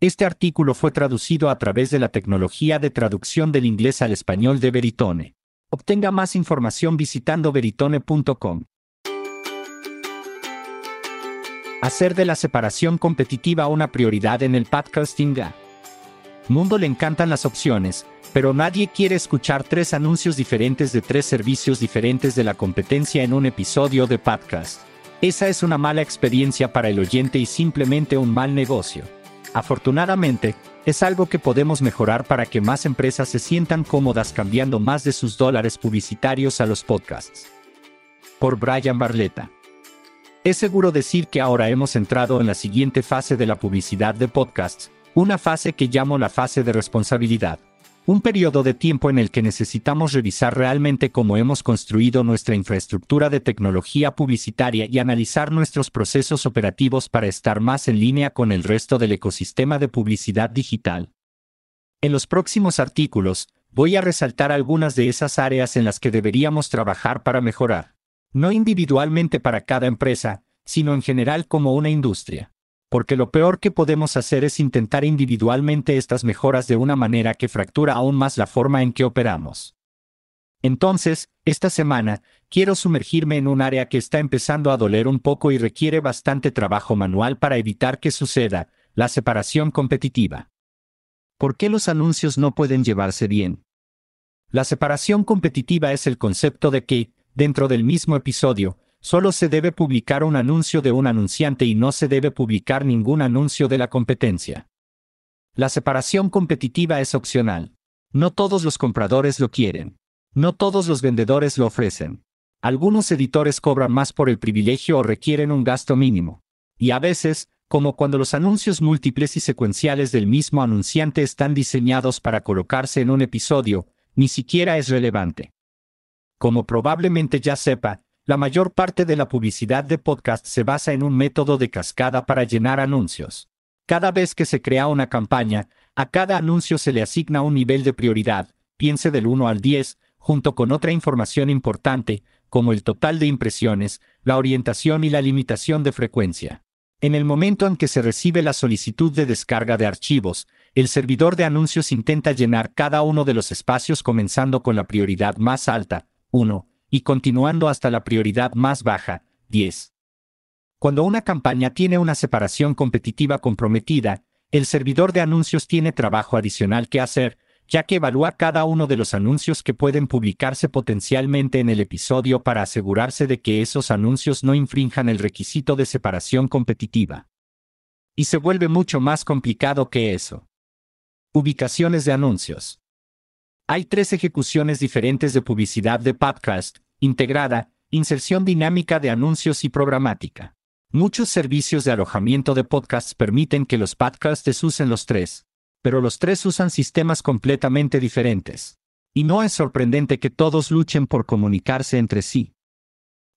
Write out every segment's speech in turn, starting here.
Este artículo fue traducido a través de la tecnología de traducción del inglés al español de Veritone. Obtenga más información visitando veritone.com. Hacer de la separación competitiva una prioridad en el podcasting. Mundo le encantan las opciones, pero nadie quiere escuchar tres anuncios diferentes de tres servicios diferentes de la competencia en un episodio de podcast. Esa es una mala experiencia para el oyente y simplemente un mal negocio. Afortunadamente, es algo que podemos mejorar para que más empresas se sientan cómodas cambiando más de sus dólares publicitarios a los podcasts. Por Brian Barletta. Es seguro decir que ahora hemos entrado en la siguiente fase de la publicidad de podcasts, una fase que llamo la fase de responsabilidad. Un periodo de tiempo en el que necesitamos revisar realmente cómo hemos construido nuestra infraestructura de tecnología publicitaria y analizar nuestros procesos operativos para estar más en línea con el resto del ecosistema de publicidad digital. En los próximos artículos, voy a resaltar algunas de esas áreas en las que deberíamos trabajar para mejorar. No individualmente para cada empresa, sino en general como una industria porque lo peor que podemos hacer es intentar individualmente estas mejoras de una manera que fractura aún más la forma en que operamos. Entonces, esta semana, quiero sumergirme en un área que está empezando a doler un poco y requiere bastante trabajo manual para evitar que suceda, la separación competitiva. ¿Por qué los anuncios no pueden llevarse bien? La separación competitiva es el concepto de que, dentro del mismo episodio, Solo se debe publicar un anuncio de un anunciante y no se debe publicar ningún anuncio de la competencia. La separación competitiva es opcional. No todos los compradores lo quieren. No todos los vendedores lo ofrecen. Algunos editores cobran más por el privilegio o requieren un gasto mínimo. Y a veces, como cuando los anuncios múltiples y secuenciales del mismo anunciante están diseñados para colocarse en un episodio, ni siquiera es relevante. Como probablemente ya sepa, la mayor parte de la publicidad de podcast se basa en un método de cascada para llenar anuncios. Cada vez que se crea una campaña, a cada anuncio se le asigna un nivel de prioridad, piense del 1 al 10, junto con otra información importante, como el total de impresiones, la orientación y la limitación de frecuencia. En el momento en que se recibe la solicitud de descarga de archivos, el servidor de anuncios intenta llenar cada uno de los espacios comenzando con la prioridad más alta, 1, y continuando hasta la prioridad más baja, 10. Cuando una campaña tiene una separación competitiva comprometida, el servidor de anuncios tiene trabajo adicional que hacer, ya que evalúa cada uno de los anuncios que pueden publicarse potencialmente en el episodio para asegurarse de que esos anuncios no infrinjan el requisito de separación competitiva. Y se vuelve mucho más complicado que eso. Ubicaciones de anuncios. Hay tres ejecuciones diferentes de publicidad de podcast, integrada, inserción dinámica de anuncios y programática. Muchos servicios de alojamiento de podcasts permiten que los podcasts usen los tres, pero los tres usan sistemas completamente diferentes. Y no es sorprendente que todos luchen por comunicarse entre sí.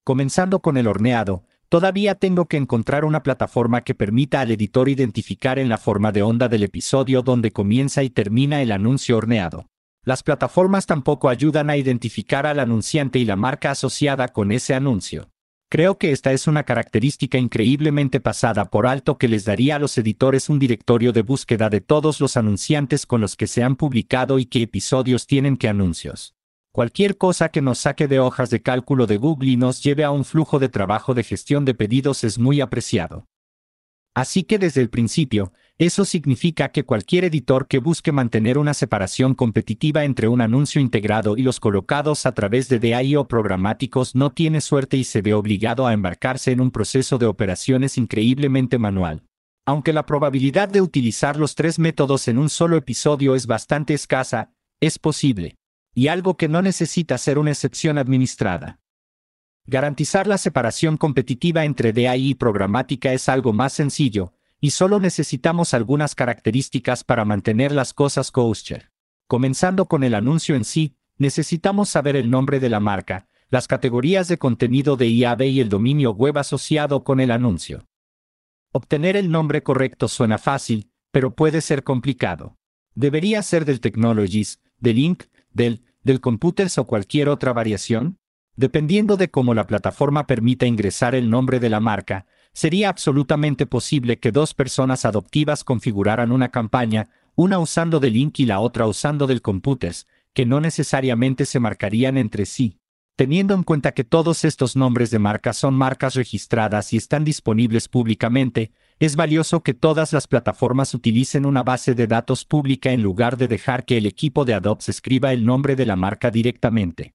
Comenzando con el horneado, todavía tengo que encontrar una plataforma que permita al editor identificar en la forma de onda del episodio donde comienza y termina el anuncio horneado. Las plataformas tampoco ayudan a identificar al anunciante y la marca asociada con ese anuncio. Creo que esta es una característica increíblemente pasada por alto que les daría a los editores un directorio de búsqueda de todos los anunciantes con los que se han publicado y qué episodios tienen qué anuncios. Cualquier cosa que nos saque de hojas de cálculo de Google y nos lleve a un flujo de trabajo de gestión de pedidos es muy apreciado. Así que desde el principio, eso significa que cualquier editor que busque mantener una separación competitiva entre un anuncio integrado y los colocados a través de DAI o programáticos no tiene suerte y se ve obligado a embarcarse en un proceso de operaciones increíblemente manual. Aunque la probabilidad de utilizar los tres métodos en un solo episodio es bastante escasa, es posible. Y algo que no necesita ser una excepción administrada. Garantizar la separación competitiva entre DAI y programática es algo más sencillo, y solo necesitamos algunas características para mantener las cosas kosher. Comenzando con el anuncio en sí, necesitamos saber el nombre de la marca, las categorías de contenido de IAB y el dominio web asociado con el anuncio. Obtener el nombre correcto suena fácil, pero puede ser complicado. Debería ser del Technologies, del Inc., del, del Computers o cualquier otra variación. Dependiendo de cómo la plataforma permita ingresar el nombre de la marca, sería absolutamente posible que dos personas adoptivas configuraran una campaña, una usando del link y la otra usando del computers, que no necesariamente se marcarían entre sí. Teniendo en cuenta que todos estos nombres de marcas son marcas registradas y están disponibles públicamente, es valioso que todas las plataformas utilicen una base de datos pública en lugar de dejar que el equipo de Adobe escriba el nombre de la marca directamente.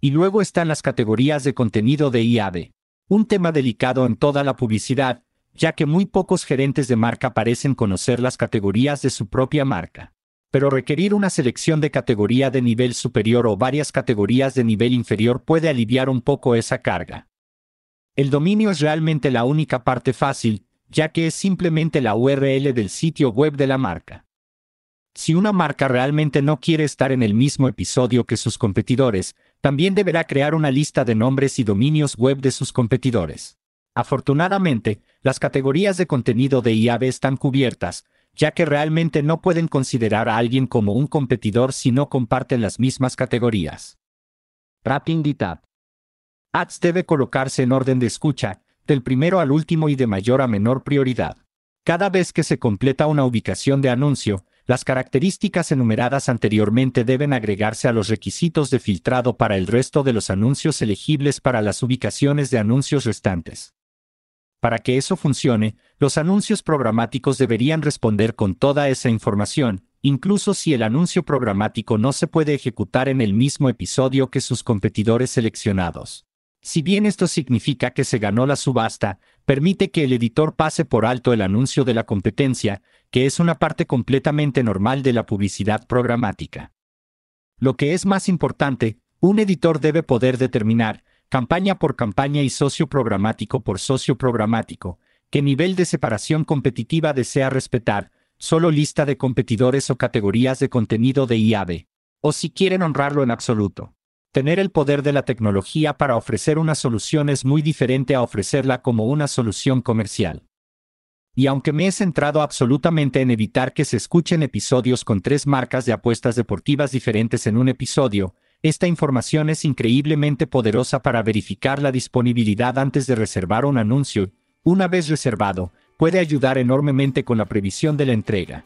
Y luego están las categorías de contenido de IAB. Un tema delicado en toda la publicidad, ya que muy pocos gerentes de marca parecen conocer las categorías de su propia marca pero requerir una selección de categoría de nivel superior o varias categorías de nivel inferior puede aliviar un poco esa carga. El dominio es realmente la única parte fácil, ya que es simplemente la URL del sitio web de la marca. Si una marca realmente no quiere estar en el mismo episodio que sus competidores, también deberá crear una lista de nombres y dominios web de sus competidores. Afortunadamente, las categorías de contenido de IAB están cubiertas, ya que realmente no pueden considerar a alguien como un competidor si no comparten las mismas categorías. Wrapping the tab. Ads debe colocarse en orden de escucha, del primero al último y de mayor a menor prioridad. Cada vez que se completa una ubicación de anuncio, las características enumeradas anteriormente deben agregarse a los requisitos de filtrado para el resto de los anuncios elegibles para las ubicaciones de anuncios restantes. Para que eso funcione, los anuncios programáticos deberían responder con toda esa información, incluso si el anuncio programático no se puede ejecutar en el mismo episodio que sus competidores seleccionados. Si bien esto significa que se ganó la subasta, permite que el editor pase por alto el anuncio de la competencia, que es una parte completamente normal de la publicidad programática. Lo que es más importante, un editor debe poder determinar, campaña por campaña y socio programático por socio programático, qué nivel de separación competitiva desea respetar, solo lista de competidores o categorías de contenido de IAB, o si quieren honrarlo en absoluto. Tener el poder de la tecnología para ofrecer una solución es muy diferente a ofrecerla como una solución comercial. Y aunque me he centrado absolutamente en evitar que se escuchen episodios con tres marcas de apuestas deportivas diferentes en un episodio, esta información es increíblemente poderosa para verificar la disponibilidad antes de reservar un anuncio. Una vez reservado, puede ayudar enormemente con la previsión de la entrega.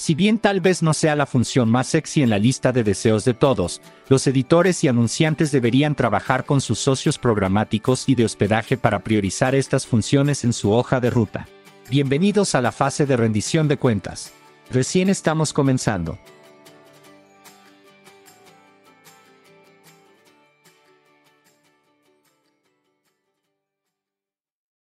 Si bien tal vez no sea la función más sexy en la lista de deseos de todos, los editores y anunciantes deberían trabajar con sus socios programáticos y de hospedaje para priorizar estas funciones en su hoja de ruta. Bienvenidos a la fase de rendición de cuentas. Recién estamos comenzando.